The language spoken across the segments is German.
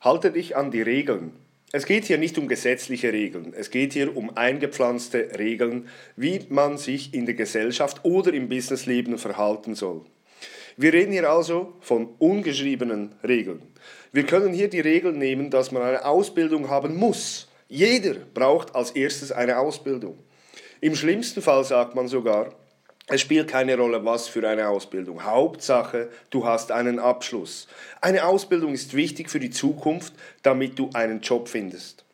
Halte dich an die Regeln. Es geht hier nicht um gesetzliche Regeln, es geht hier um eingepflanzte Regeln, wie man sich in der Gesellschaft oder im Businessleben verhalten soll. Wir reden hier also von ungeschriebenen Regeln. Wir können hier die Regel nehmen, dass man eine Ausbildung haben muss. Jeder braucht als erstes eine Ausbildung. Im schlimmsten Fall sagt man sogar, es spielt keine Rolle, was für eine Ausbildung. Hauptsache, du hast einen Abschluss. Eine Ausbildung ist wichtig für die Zukunft, damit du einen Job findest.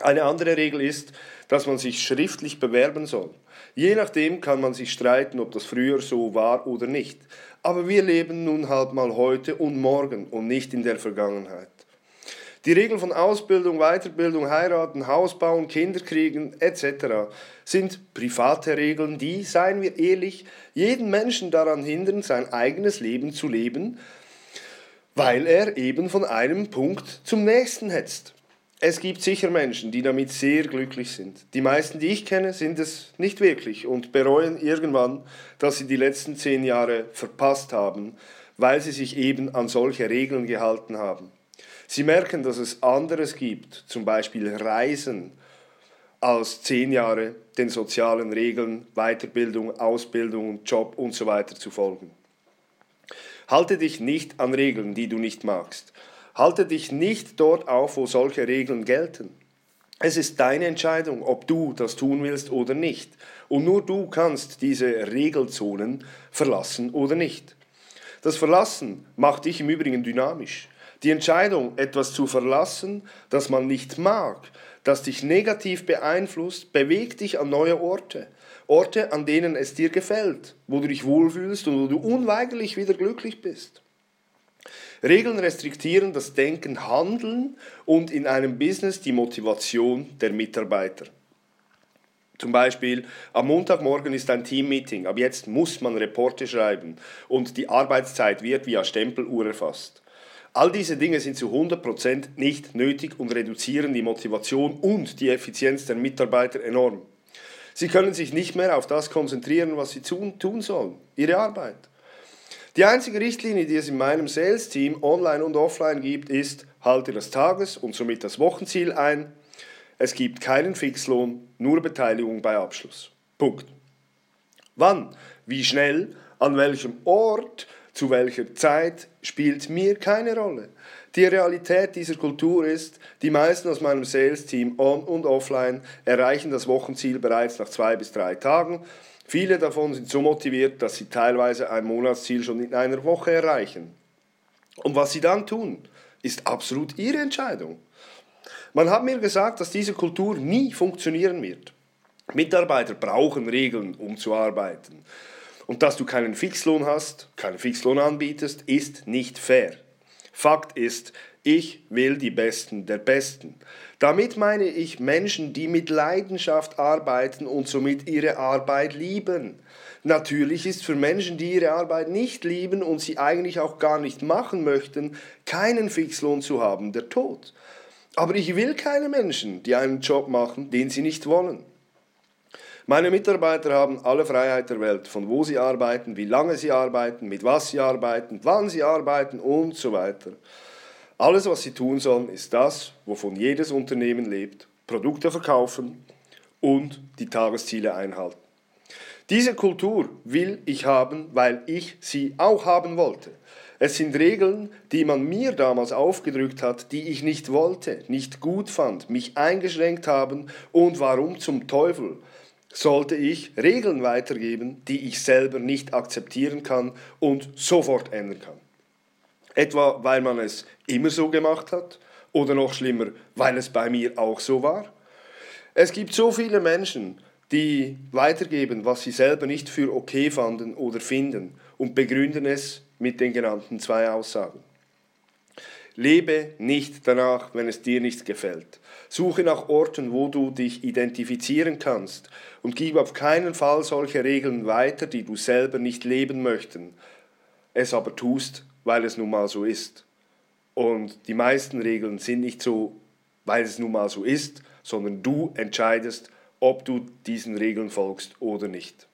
Eine andere Regel ist, dass man sich schriftlich bewerben soll. Je nachdem kann man sich streiten, ob das früher so war oder nicht. Aber wir leben nun halt mal heute und morgen und nicht in der Vergangenheit. Die Regeln von Ausbildung, Weiterbildung, Heiraten, Haus bauen, Kinder kriegen etc. sind private Regeln, die, seien wir ehrlich, jeden Menschen daran hindern, sein eigenes Leben zu leben, weil er eben von einem Punkt zum nächsten hetzt. Es gibt sicher Menschen, die damit sehr glücklich sind. Die meisten, die ich kenne, sind es nicht wirklich und bereuen irgendwann, dass sie die letzten zehn Jahre verpasst haben, weil sie sich eben an solche Regeln gehalten haben. Sie merken, dass es anderes gibt, zum Beispiel Reisen, als zehn Jahre den sozialen Regeln, Weiterbildung, Ausbildung, Job und so zu folgen. Halte dich nicht an Regeln, die du nicht magst. Halte dich nicht dort auf, wo solche Regeln gelten. Es ist deine Entscheidung, ob du das tun willst oder nicht. Und nur du kannst diese Regelzonen verlassen oder nicht. Das Verlassen macht dich im Übrigen dynamisch. Die Entscheidung, etwas zu verlassen, das man nicht mag, das dich negativ beeinflusst, bewegt dich an neue Orte. Orte, an denen es dir gefällt, wo du dich wohlfühlst und wo du unweigerlich wieder glücklich bist. Regeln restriktieren das Denken, Handeln und in einem Business die Motivation der Mitarbeiter. Zum Beispiel, am Montagmorgen ist ein Teammeeting, ab jetzt muss man Reporte schreiben und die Arbeitszeit wird via Stempeluhr erfasst. All diese Dinge sind zu 100% nicht nötig und reduzieren die Motivation und die Effizienz der Mitarbeiter enorm. Sie können sich nicht mehr auf das konzentrieren, was sie tun sollen, ihre Arbeit. Die einzige Richtlinie, die es in meinem Sales-Team online und offline gibt, ist, halte das Tages- und somit das Wochenziel ein. Es gibt keinen Fixlohn, nur Beteiligung bei Abschluss. Punkt. Wann, wie schnell, an welchem Ort zu welcher Zeit spielt mir keine Rolle. Die Realität dieser Kultur ist, die meisten aus meinem Sales-Team on- und offline erreichen das Wochenziel bereits nach zwei bis drei Tagen. Viele davon sind so motiviert, dass sie teilweise ein Monatsziel schon in einer Woche erreichen. Und was sie dann tun, ist absolut ihre Entscheidung. Man hat mir gesagt, dass diese Kultur nie funktionieren wird. Mitarbeiter brauchen Regeln, um zu arbeiten. Und dass du keinen Fixlohn hast, keinen Fixlohn anbietest, ist nicht fair. Fakt ist, ich will die Besten der Besten. Damit meine ich Menschen, die mit Leidenschaft arbeiten und somit ihre Arbeit lieben. Natürlich ist für Menschen, die ihre Arbeit nicht lieben und sie eigentlich auch gar nicht machen möchten, keinen Fixlohn zu haben, der Tod. Aber ich will keine Menschen, die einen Job machen, den sie nicht wollen. Meine Mitarbeiter haben alle Freiheit der Welt, von wo sie arbeiten, wie lange sie arbeiten, mit was sie arbeiten, wann sie arbeiten und so weiter. Alles, was sie tun sollen, ist das, wovon jedes Unternehmen lebt, Produkte verkaufen und die Tagesziele einhalten. Diese Kultur will ich haben, weil ich sie auch haben wollte. Es sind Regeln, die man mir damals aufgedrückt hat, die ich nicht wollte, nicht gut fand, mich eingeschränkt haben und warum zum Teufel sollte ich Regeln weitergeben, die ich selber nicht akzeptieren kann und sofort ändern kann. Etwa weil man es immer so gemacht hat oder noch schlimmer, weil es bei mir auch so war. Es gibt so viele Menschen, die weitergeben, was sie selber nicht für okay fanden oder finden und begründen es mit den genannten zwei Aussagen. Lebe nicht danach, wenn es dir nicht gefällt. Suche nach Orten, wo du dich identifizieren kannst und gib auf keinen Fall solche Regeln weiter, die du selber nicht leben möchten, es aber tust, weil es nun mal so ist. Und die meisten Regeln sind nicht so, weil es nun mal so ist, sondern du entscheidest, ob du diesen Regeln folgst oder nicht.